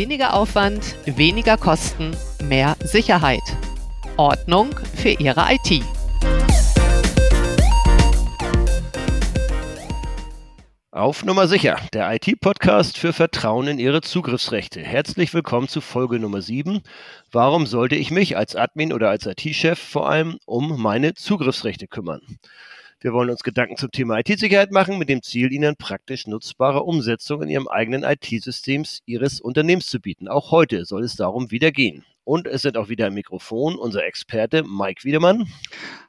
Weniger Aufwand, weniger Kosten, mehr Sicherheit. Ordnung für Ihre IT. Auf Nummer sicher, der IT-Podcast für Vertrauen in Ihre Zugriffsrechte. Herzlich willkommen zu Folge Nummer 7. Warum sollte ich mich als Admin oder als IT-Chef vor allem um meine Zugriffsrechte kümmern? Wir wollen uns Gedanken zum Thema IT-Sicherheit machen, mit dem Ziel, Ihnen praktisch nutzbare Umsetzung in Ihrem eigenen IT-Systems Ihres Unternehmens zu bieten. Auch heute soll es darum wieder gehen. Und es sind auch wieder im Mikrofon unser Experte Mike Wiedemann.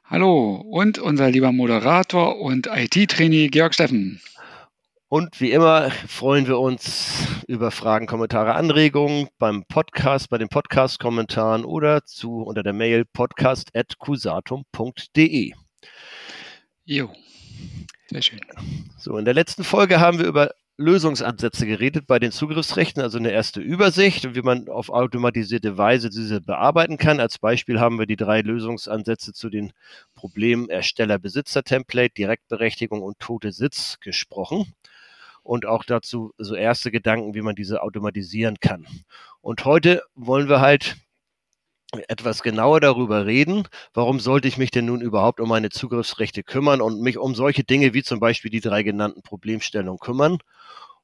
Hallo und unser lieber Moderator und IT-Trainee Georg Steffen. Und wie immer freuen wir uns über Fragen, Kommentare, Anregungen beim Podcast, bei den Podcast-Kommentaren oder zu unter der Mail podcast.cusatum.de. Jo, sehr schön. So, in der letzten Folge haben wir über Lösungsansätze geredet bei den Zugriffsrechten, also eine erste Übersicht und wie man auf automatisierte Weise diese bearbeiten kann. Als Beispiel haben wir die drei Lösungsansätze zu den Problemen Ersteller-Besitzer-Template, Direktberechtigung und tote Sitz gesprochen und auch dazu so erste Gedanken, wie man diese automatisieren kann. Und heute wollen wir halt etwas genauer darüber reden, warum sollte ich mich denn nun überhaupt um meine Zugriffsrechte kümmern und mich um solche Dinge wie zum Beispiel die drei genannten Problemstellungen kümmern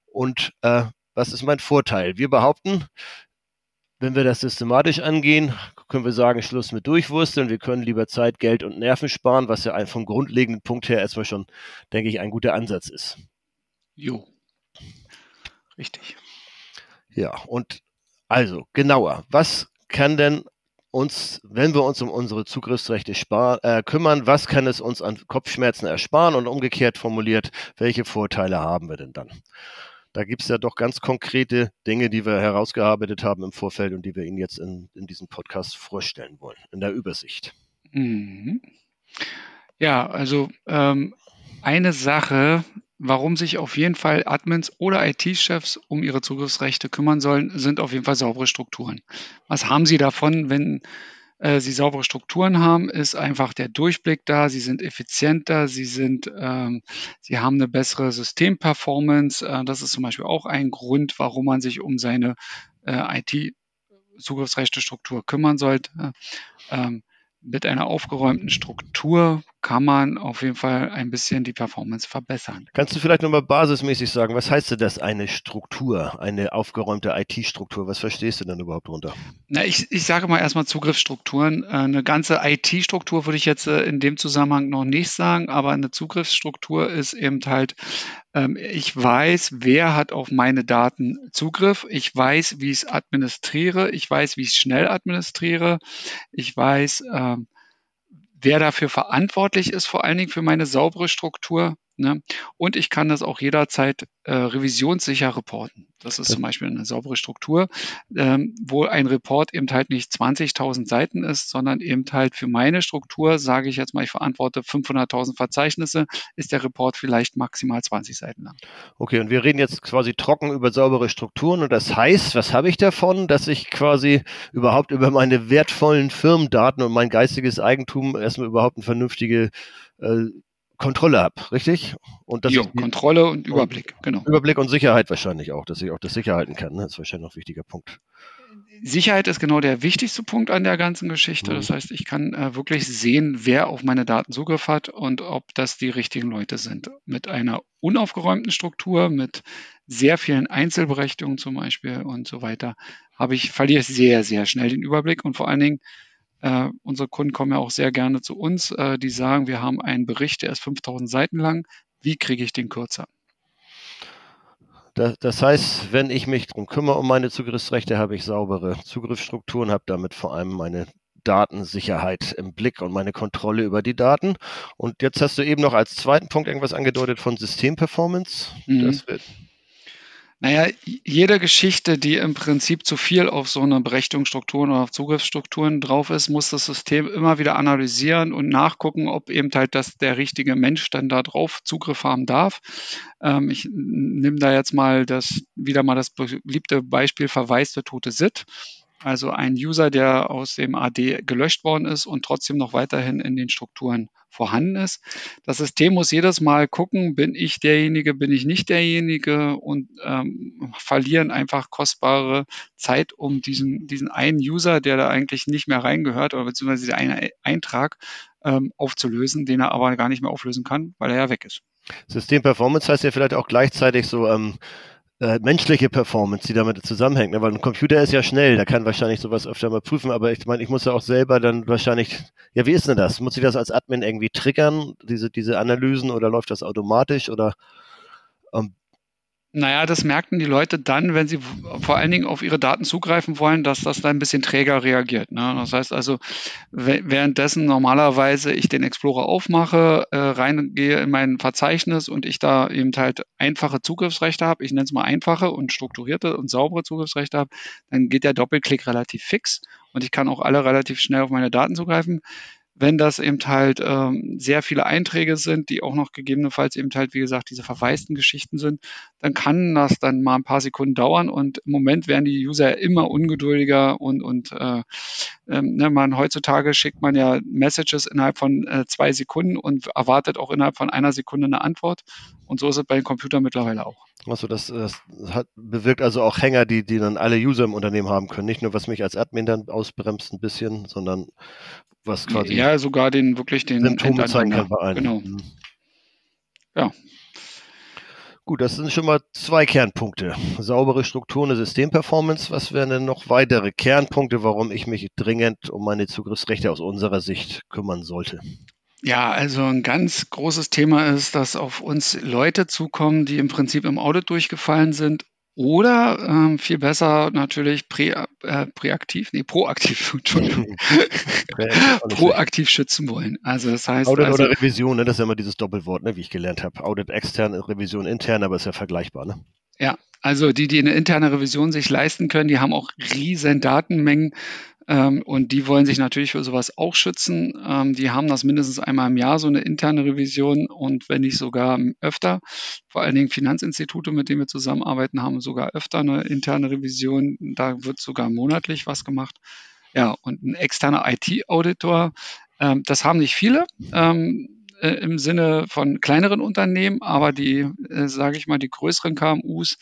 und äh, was ist mein Vorteil? Wir behaupten, wenn wir das systematisch angehen, können wir sagen, Schluss mit Durchwursteln. Wir können lieber Zeit, Geld und Nerven sparen, was ja ein, vom grundlegenden Punkt her erstmal schon, denke ich, ein guter Ansatz ist. Jo. Richtig. Ja, und also genauer, was kann denn uns, wenn wir uns um unsere Zugriffsrechte spar, äh, kümmern, was kann es uns an Kopfschmerzen ersparen und umgekehrt formuliert, welche Vorteile haben wir denn dann? Da gibt es ja doch ganz konkrete Dinge, die wir herausgearbeitet haben im Vorfeld und die wir Ihnen jetzt in, in diesem Podcast vorstellen wollen, in der Übersicht. Mhm. Ja, also ähm, eine Sache, warum sich auf jeden Fall Admins oder IT-Chefs um ihre Zugriffsrechte kümmern sollen, sind auf jeden Fall saubere Strukturen. Was haben sie davon, wenn äh, sie saubere Strukturen haben, ist einfach der Durchblick da, sie sind effizienter, sie sind, ähm, sie haben eine bessere Systemperformance. Äh, das ist zum Beispiel auch ein Grund, warum man sich um seine äh, IT-Zugriffsrechte-Struktur kümmern sollte. Ähm, mit einer aufgeräumten Struktur kann man auf jeden Fall ein bisschen die Performance verbessern. Kannst du vielleicht nochmal basismäßig sagen, was heißt denn das, eine Struktur, eine aufgeräumte IT-Struktur? Was verstehst du denn überhaupt darunter? Na, ich, ich sage mal erstmal Zugriffsstrukturen. Äh, eine ganze IT-Struktur würde ich jetzt äh, in dem Zusammenhang noch nicht sagen, aber eine Zugriffsstruktur ist eben halt, ähm, ich weiß, wer hat auf meine Daten Zugriff, ich weiß, wie ich es administriere, ich weiß, wie ich es schnell administriere, ich weiß, ähm, wer dafür verantwortlich ist, vor allen Dingen für meine saubere Struktur. Ne? Und ich kann das auch jederzeit äh, revisionssicher reporten. Das ist zum Beispiel eine saubere Struktur, ähm, wo ein Report eben halt nicht 20.000 Seiten ist, sondern eben halt für meine Struktur, sage ich jetzt mal, ich verantworte 500.000 Verzeichnisse, ist der Report vielleicht maximal 20 Seiten lang. Okay, und wir reden jetzt quasi trocken über saubere Strukturen und das heißt, was habe ich davon, dass ich quasi überhaupt über meine wertvollen Firmendaten und mein geistiges Eigentum erstmal überhaupt eine vernünftige äh, Kontrolle habe, richtig? Und dass jo, Kontrolle und Überblick, und genau. Überblick und Sicherheit wahrscheinlich auch, dass ich auch das sicher halten kann. Ne? Das ist wahrscheinlich noch ein wichtiger Punkt. Sicherheit ist genau der wichtigste Punkt an der ganzen Geschichte. Mhm. Das heißt, ich kann äh, wirklich sehen, wer auf meine Daten Zugriff hat und ob das die richtigen Leute sind. Mit einer unaufgeräumten Struktur, mit sehr vielen Einzelberechtigungen zum Beispiel und so weiter, habe ich, verliere ich sehr, sehr schnell den Überblick und vor allen Dingen äh, unsere Kunden kommen ja auch sehr gerne zu uns. Äh, die sagen, wir haben einen Bericht, der ist 5000 Seiten lang. Wie kriege ich den kürzer? Das, das, heißt, wenn ich mich darum kümmere, um meine Zugriffsrechte, habe ich saubere Zugriffsstrukturen, habe damit vor allem meine Datensicherheit im Blick und meine Kontrolle über die Daten. Und jetzt hast du eben noch als zweiten Punkt irgendwas angedeutet von Systemperformance. Mhm. Das wird naja, jede Geschichte, die im Prinzip zu viel auf so eine Berechtigungsstrukturen oder auf Zugriffsstrukturen drauf ist, muss das System immer wieder analysieren und nachgucken, ob eben halt das der richtige Mensch dann da drauf Zugriff haben darf. Ähm, ich nehme da jetzt mal das wieder mal das beliebte Beispiel verwaiste tote SIT. Also ein User, der aus dem AD gelöscht worden ist und trotzdem noch weiterhin in den Strukturen vorhanden ist. Das System muss jedes Mal gucken, bin ich derjenige, bin ich nicht derjenige und ähm, verlieren einfach kostbare Zeit, um diesen, diesen einen User, der da eigentlich nicht mehr reingehört oder beziehungsweise der eine Eintrag ähm, aufzulösen, den er aber gar nicht mehr auflösen kann, weil er ja weg ist. System Performance heißt ja vielleicht auch gleichzeitig so ähm, äh, menschliche Performance, die damit zusammenhängt. Ne? Weil ein Computer ist ja schnell, der kann wahrscheinlich sowas öfter mal prüfen, aber ich meine, ich muss ja auch selber dann wahrscheinlich, ja, wie ist denn das? Muss ich das als Admin irgendwie triggern, diese, diese Analysen, oder läuft das automatisch oder ähm, naja, das merken die Leute dann, wenn sie vor allen Dingen auf ihre Daten zugreifen wollen, dass das dann ein bisschen träger reagiert. Ne? Das heißt also, währenddessen normalerweise ich den Explorer aufmache, äh, reingehe in mein Verzeichnis und ich da eben halt einfache Zugriffsrechte habe, ich nenne es mal einfache und strukturierte und saubere Zugriffsrechte habe, dann geht der Doppelklick relativ fix und ich kann auch alle relativ schnell auf meine Daten zugreifen wenn das eben halt ähm, sehr viele Einträge sind, die auch noch gegebenenfalls eben halt, wie gesagt, diese verwaisten Geschichten sind, dann kann das dann mal ein paar Sekunden dauern und im Moment werden die User immer ungeduldiger und, und äh, ähm, ne, man heutzutage schickt man ja Messages innerhalb von äh, zwei Sekunden und erwartet auch innerhalb von einer Sekunde eine Antwort und so ist es bei den Computern mittlerweile auch. Also das, das hat, bewirkt also auch Hänger, die, die dann alle User im Unternehmen haben können. Nicht nur, was mich als Admin dann ausbremst ein bisschen, sondern was quasi. Ja, sogar den wirklich den Symptome zeigen kann bei einem. Genau. Mhm. Ja. Gut, das sind schon mal zwei Kernpunkte. Saubere Strukturen, eine Systemperformance. Was wären denn noch weitere Kernpunkte, warum ich mich dringend um meine Zugriffsrechte aus unserer Sicht kümmern sollte? Ja, also ein ganz großes Thema ist, dass auf uns Leute zukommen, die im Prinzip im Audit durchgefallen sind oder ähm, viel besser natürlich prä, äh, präaktiv, nee, proaktiv, Entschuldigung, proaktiv schützen wollen. Also das heißt. Audit also, oder Revision, ne? das ist ja immer dieses Doppelwort, ne? wie ich gelernt habe. Audit extern, Revision intern, aber ist ja vergleichbar. Ne? Ja, also die, die eine interne Revision sich leisten können, die haben auch riesen Datenmengen ähm, und die wollen sich natürlich für sowas auch schützen. Ähm, die haben das mindestens einmal im Jahr, so eine interne Revision und wenn nicht sogar öfter. Vor allen Dingen Finanzinstitute, mit denen wir zusammenarbeiten, haben sogar öfter eine interne Revision. Da wird sogar monatlich was gemacht. Ja, und ein externer IT-Auditor, ähm, das haben nicht viele. Ähm, äh, im Sinne von kleineren Unternehmen, aber die, äh, sage ich mal, die größeren KMUs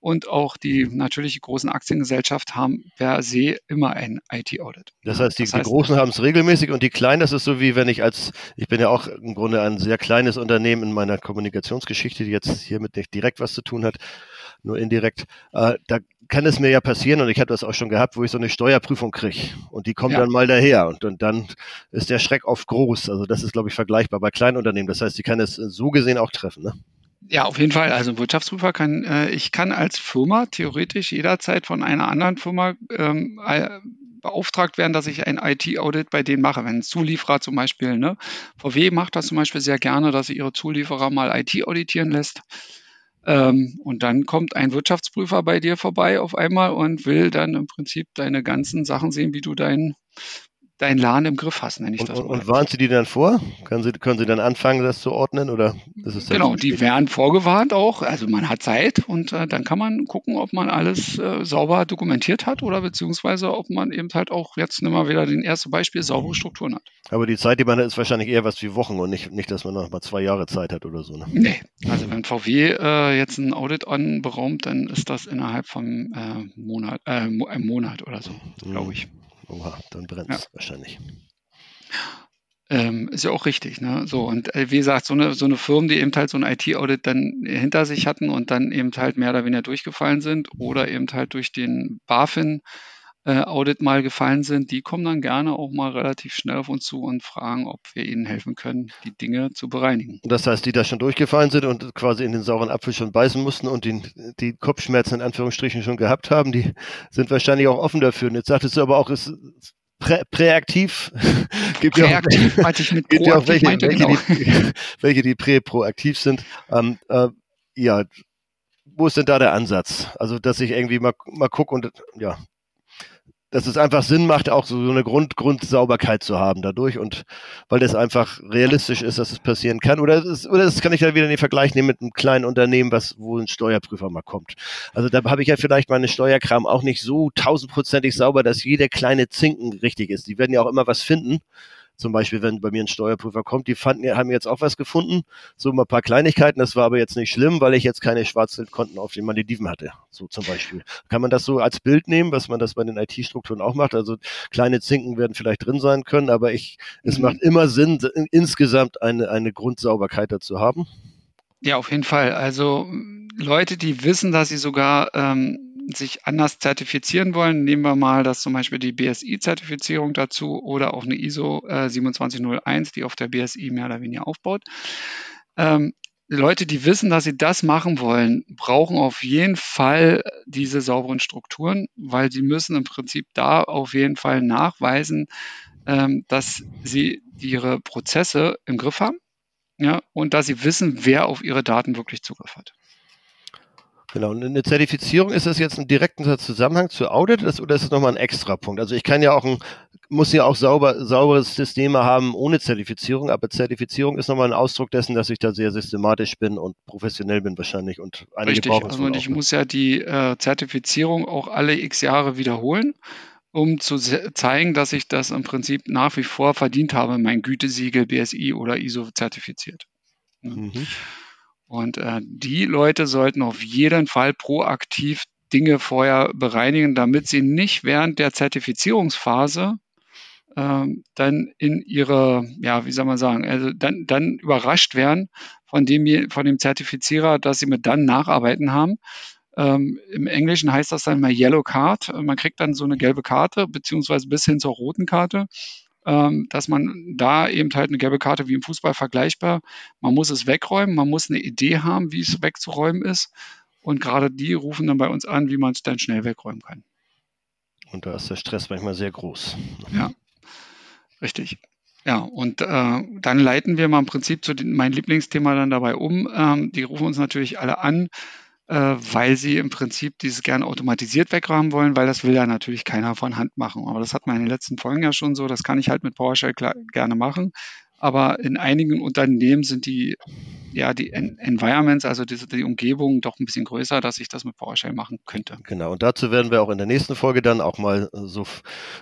und auch die natürlich großen Aktiengesellschaften haben per se immer ein IT-Audit. Das heißt, die, das heißt, die Großen haben es regelmäßig und die Kleinen, das ist so wie wenn ich als, ich bin ja auch im Grunde ein sehr kleines Unternehmen in meiner Kommunikationsgeschichte, die jetzt hiermit nicht direkt was zu tun hat, nur indirekt. Äh, da kann es mir ja passieren, und ich habe das auch schon gehabt, wo ich so eine Steuerprüfung kriege. Und die kommt ja. dann mal daher. Und, und dann ist der Schreck oft groß. Also das ist, glaube ich, vergleichbar bei Kleinunternehmen. Das heißt, die kann es so gesehen auch treffen. Ne? Ja, auf jeden Fall. Also Wirtschaftsprüfer kann, äh, ich kann als Firma theoretisch jederzeit von einer anderen Firma ähm, äh, beauftragt werden, dass ich ein IT-Audit bei denen mache. Wenn ein Zulieferer zum Beispiel, ne, VW macht das zum Beispiel sehr gerne, dass sie ihre Zulieferer mal IT auditieren lässt. Ähm, und dann kommt ein Wirtschaftsprüfer bei dir vorbei auf einmal und will dann im Prinzip deine ganzen Sachen sehen, wie du dein dein Laden im Griff hast, nenne ich und, das. Und, und warnen Sie die dann vor? Können Sie, können Sie dann anfangen, das zu ordnen? Oder ist es genau, die werden vorgewarnt auch. Also man hat Zeit und äh, dann kann man gucken, ob man alles äh, sauber dokumentiert hat oder beziehungsweise ob man eben halt auch, jetzt nehmen wir wieder den ersten Beispiel, saubere Strukturen hat. Aber die Zeit, die man hat, ist wahrscheinlich eher was wie Wochen und nicht, nicht dass man noch mal zwei Jahre Zeit hat oder so. Ne? Nee, also wenn VW äh, jetzt ein Audit anberaumt, dann ist das innerhalb von äh, Monat, äh, einem Monat oder so, glaube ich. Oha, dann brennt es ja. wahrscheinlich. Ähm, ist ja auch richtig, ne? So, und äh, wie gesagt, so eine, so eine Firma, die eben halt so ein IT-Audit dann hinter sich hatten und dann eben halt mehr oder weniger durchgefallen sind oder eben halt durch den BaFin äh, Audit mal gefallen sind, die kommen dann gerne auch mal relativ schnell auf uns zu und fragen, ob wir ihnen helfen können, die Dinge zu bereinigen. Das heißt, die da schon durchgefallen sind und quasi in den sauren Apfel schon beißen mussten und die, die Kopfschmerzen in Anführungsstrichen schon gehabt haben, die sind wahrscheinlich auch offen dafür. Und jetzt sagtest du aber auch, es Prä präaktiv. gibt präaktiv ja auch, ich mit gibt ja auch welche, welche, genau. die, welche, die prä-proaktiv sind. Ähm, äh, ja, wo ist denn da der Ansatz? Also, dass ich irgendwie mal, mal gucke und ja, dass es einfach Sinn macht, auch so eine Grund, Grundsauberkeit zu haben dadurch und weil das einfach realistisch ist, dass es passieren kann. Oder das, oder das kann ich dann wieder in den Vergleich nehmen mit einem kleinen Unternehmen, was, wo ein Steuerprüfer mal kommt. Also da habe ich ja vielleicht meine Steuerkram auch nicht so tausendprozentig sauber, dass jeder kleine Zinken richtig ist. Die werden ja auch immer was finden. Zum Beispiel, wenn bei mir ein Steuerprüfer kommt, die fanden, haben jetzt auch was gefunden, so mal ein paar Kleinigkeiten. Das war aber jetzt nicht schlimm, weil ich jetzt keine Schwarzgeldkonten auf den Malediven hatte, so zum Beispiel. Kann man das so als Bild nehmen, was man das bei den IT-Strukturen auch macht? Also kleine Zinken werden vielleicht drin sein können, aber ich, es mhm. macht immer Sinn, insgesamt eine, eine Grundsauberkeit dazu haben. Ja, auf jeden Fall. Also Leute, die wissen, dass sie sogar ähm, sich anders zertifizieren wollen, nehmen wir mal das zum Beispiel die BSI-Zertifizierung dazu oder auch eine ISO äh, 2701, die auf der BSI mehr oder weniger aufbaut. Ähm, Leute, die wissen, dass sie das machen wollen, brauchen auf jeden Fall diese sauberen Strukturen, weil sie müssen im Prinzip da auf jeden Fall nachweisen, ähm, dass sie ihre Prozesse im Griff haben ja, und dass sie wissen, wer auf ihre Daten wirklich Zugriff hat. Genau, und eine Zertifizierung, ist das jetzt ein direkter Zusammenhang zu Audit oder ist das nochmal ein extra Punkt? Also ich kann ja auch ein, muss ja auch sauber, sauberes Systeme haben ohne Zertifizierung, aber Zertifizierung ist nochmal ein Ausdruck dessen, dass ich da sehr systematisch bin und professionell bin wahrscheinlich und einige Richtig, also und ich muss ja die äh, Zertifizierung auch alle x Jahre wiederholen um zu zeigen, dass ich das im Prinzip nach wie vor verdient habe, mein Gütesiegel BSI oder ISO zertifiziert. Mhm. Und äh, die Leute sollten auf jeden Fall proaktiv Dinge vorher bereinigen, damit sie nicht während der Zertifizierungsphase äh, dann in ihre, ja, wie soll man sagen, also dann, dann überrascht werden von dem, von dem Zertifizierer, dass sie mit dann Nacharbeiten haben. Ähm, Im Englischen heißt das dann mal Yellow Card. Man kriegt dann so eine gelbe Karte, beziehungsweise bis hin zur roten Karte dass man da eben halt eine gelbe Karte wie im Fußball vergleichbar, man muss es wegräumen, man muss eine Idee haben, wie es wegzuräumen ist. Und gerade die rufen dann bei uns an, wie man es dann schnell wegräumen kann. Und da ist der Stress manchmal sehr groß. Ja, richtig. Ja, und äh, dann leiten wir mal im Prinzip zu den, mein Lieblingsthema dann dabei um. Ähm, die rufen uns natürlich alle an, weil sie im Prinzip dieses gerne automatisiert wegräumen wollen, weil das will ja natürlich keiner von Hand machen. Aber das hat man in den letzten Folgen ja schon so, das kann ich halt mit PowerShell gerne machen. Aber in einigen Unternehmen sind die, ja, die Environments, also die, die Umgebung doch ein bisschen größer, dass ich das mit PowerShell machen könnte. Genau, und dazu werden wir auch in der nächsten Folge dann auch mal so,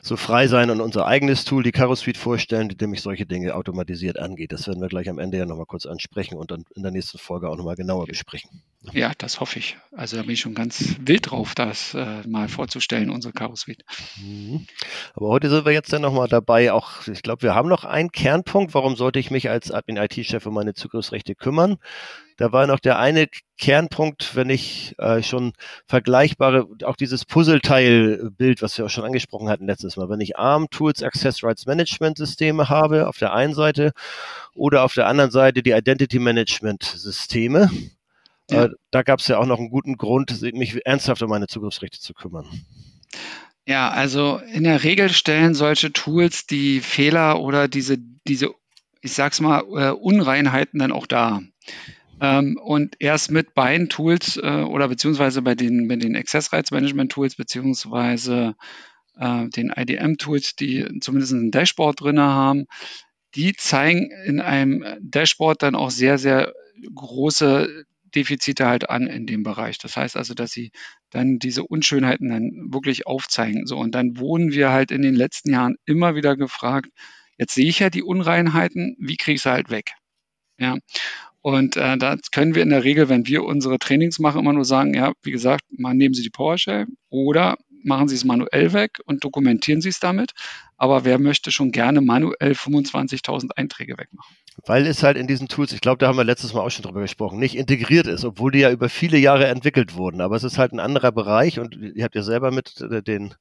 so frei sein und unser eigenes Tool, die Suite, vorstellen, die nämlich solche Dinge automatisiert angeht. Das werden wir gleich am Ende ja nochmal kurz ansprechen und dann in der nächsten Folge auch nochmal genauer besprechen. Ja, das hoffe ich. Also da bin ich schon ganz wild drauf, das äh, mal vorzustellen, unsere Suite. Mhm. Aber heute sind wir jetzt dann nochmal dabei, auch, ich glaube, wir haben noch einen Kernpunkt, warum sollte ich mich als Admin-IT-Chef um meine Zugriffsrechte kümmern? Da war noch der eine Kernpunkt, wenn ich äh, schon vergleichbare, auch dieses Puzzleteil-Bild, was wir auch schon angesprochen hatten letztes Mal, wenn ich ARM-Tools, Access Rights Management-Systeme habe, auf der einen Seite, oder auf der anderen Seite die Identity Management-Systeme, ja. Äh, da gab es ja auch noch einen guten Grund, mich ernsthaft um meine Zugriffsrechte zu kümmern. Ja, also in der Regel stellen solche Tools die Fehler oder diese, diese ich sag's mal, äh, Unreinheiten dann auch dar. Ähm, und erst mit beiden Tools äh, oder beziehungsweise bei den, bei den Access Rights Management Tools beziehungsweise äh, den IDM Tools, die zumindest ein Dashboard drin haben, die zeigen in einem Dashboard dann auch sehr, sehr große Defizite halt an in dem Bereich. Das heißt also, dass sie dann diese Unschönheiten dann wirklich aufzeigen. So, und dann wurden wir halt in den letzten Jahren immer wieder gefragt, jetzt sehe ich ja die Unreinheiten, wie kriege ich sie halt weg? Ja. Und äh, da können wir in der Regel, wenn wir unsere Trainings machen, immer nur sagen, ja, wie gesagt, mal nehmen Sie die PowerShell oder machen Sie es manuell weg und dokumentieren Sie es damit. Aber wer möchte schon gerne manuell 25.000 Einträge wegmachen? Weil es halt in diesen Tools, ich glaube, da haben wir letztes Mal auch schon drüber gesprochen, nicht integriert ist, obwohl die ja über viele Jahre entwickelt wurden. Aber es ist halt ein anderer Bereich und ihr habt ja selber mit äh, den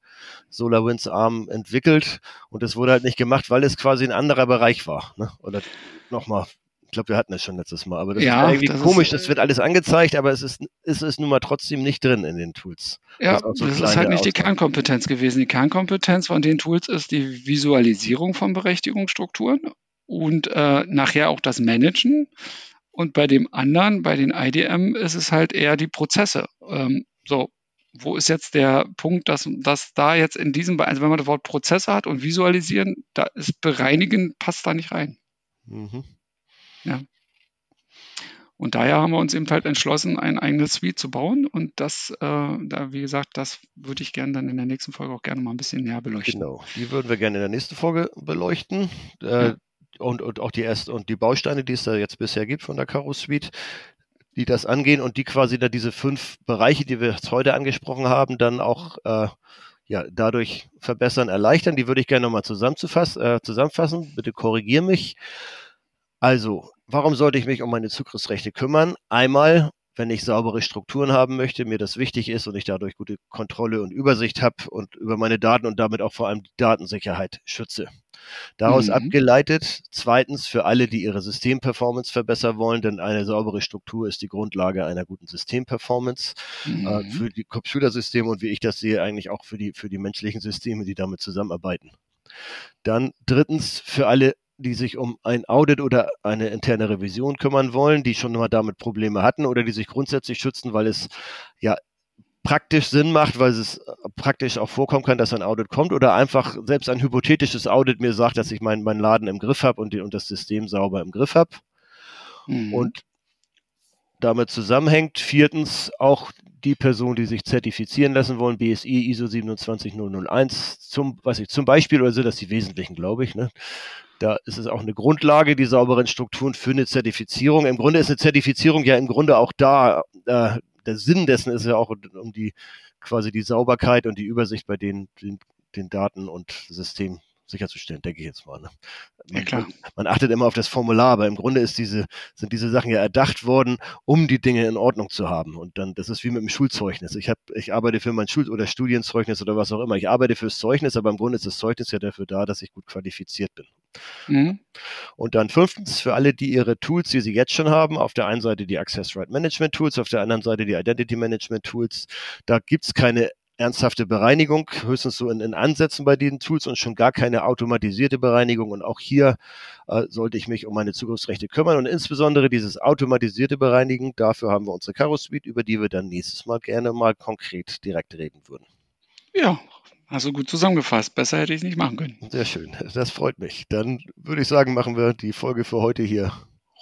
SolarWinds Arm entwickelt und es wurde halt nicht gemacht, weil es quasi ein anderer Bereich war. Ne? Oder nochmal glaube, wir hatten es schon letztes Mal, aber das ja, ist irgendwie das komisch, ist, das wird alles angezeigt, aber es ist, es ist nun mal trotzdem nicht drin in den Tools. Ja, so das ist halt nicht die Kernkompetenz gewesen. Die Kernkompetenz von den Tools ist die Visualisierung von Berechtigungsstrukturen und äh, nachher auch das Managen. Und bei dem anderen, bei den IDM, ist es halt eher die Prozesse. Ähm, so, wo ist jetzt der Punkt, dass, dass da jetzt in diesem, also wenn man das Wort Prozesse hat und visualisieren, da ist bereinigen, passt da nicht rein. Mhm. Ja. Und daher haben wir uns eben halt entschlossen, ein eigenes Suite zu bauen. Und das, äh, da, wie gesagt, das würde ich gerne dann in der nächsten Folge auch gerne mal ein bisschen näher beleuchten. Genau, die würden wir gerne in der nächsten Folge beleuchten. Äh, ja. und, und auch die ersten und die Bausteine, die es da jetzt bisher gibt von der Caro Suite, die das angehen und die quasi da diese fünf Bereiche, die wir jetzt heute angesprochen haben, dann auch äh, ja, dadurch verbessern, erleichtern. Die würde ich gerne nochmal zusammenzufassen, äh, zusammenfassen. Bitte korrigier mich. Also, warum sollte ich mich um meine Zugriffsrechte kümmern? Einmal, wenn ich saubere Strukturen haben möchte, mir das wichtig ist und ich dadurch gute Kontrolle und Übersicht habe und über meine Daten und damit auch vor allem die Datensicherheit schütze. Daraus mhm. abgeleitet, zweitens für alle, die ihre Systemperformance verbessern wollen, denn eine saubere Struktur ist die Grundlage einer guten Systemperformance äh, mhm. äh, für die Computersysteme und wie ich das sehe, eigentlich auch für die, für die menschlichen Systeme, die damit zusammenarbeiten. Dann drittens für alle die sich um ein Audit oder eine interne Revision kümmern wollen, die schon mal damit Probleme hatten oder die sich grundsätzlich schützen, weil es ja praktisch Sinn macht, weil es äh, praktisch auch vorkommen kann, dass ein Audit kommt oder einfach selbst ein hypothetisches Audit mir sagt, dass ich meinen mein Laden im Griff habe und, und das System sauber im Griff habe. Mhm. Und damit zusammenhängt viertens auch die Personen, die sich zertifizieren lassen wollen, BSI, ISO 27001 zum, was ich, zum Beispiel, oder sind das die wesentlichen, glaube ich, ne? Da ist es auch eine Grundlage, die sauberen Strukturen für eine Zertifizierung. Im Grunde ist eine Zertifizierung ja im Grunde auch da, äh, der Sinn dessen ist ja auch um die quasi die Sauberkeit und die Übersicht bei den, den, den Daten und Systemen sicherzustellen, denke ich jetzt mal. Ne? Man, ja, man, achtet immer auf das Formular, aber im Grunde ist diese, sind diese Sachen ja erdacht worden, um die Dinge in Ordnung zu haben. Und dann, das ist wie mit dem Schulzeugnis. Ich, hab, ich arbeite für mein Schul- oder Studienzeugnis oder was auch immer. Ich arbeite fürs Zeugnis, aber im Grunde ist das Zeugnis ja dafür da, dass ich gut qualifiziert bin. Mhm. Und dann fünftens, für alle, die ihre Tools, die sie jetzt schon haben, auf der einen Seite die Access Right Management Tools, auf der anderen Seite die Identity Management Tools, da gibt es keine ernsthafte Bereinigung, höchstens so in, in, Ansätzen bei diesen Tools und schon gar keine automatisierte Bereinigung. Und auch hier äh, sollte ich mich um meine Zugriffsrechte kümmern und insbesondere dieses automatisierte Bereinigen. Dafür haben wir unsere Caro Suite, über die wir dann nächstes Mal gerne mal konkret direkt reden würden. Ja, Hast du gut zusammengefasst. Besser hätte ich es nicht machen können. Sehr schön. Das freut mich. Dann würde ich sagen, machen wir die Folge für heute hier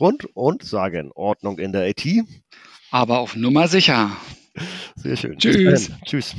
rund und sagen Ordnung in der IT. Aber auf Nummer sicher. Sehr schön. Tschüss. Tschüss.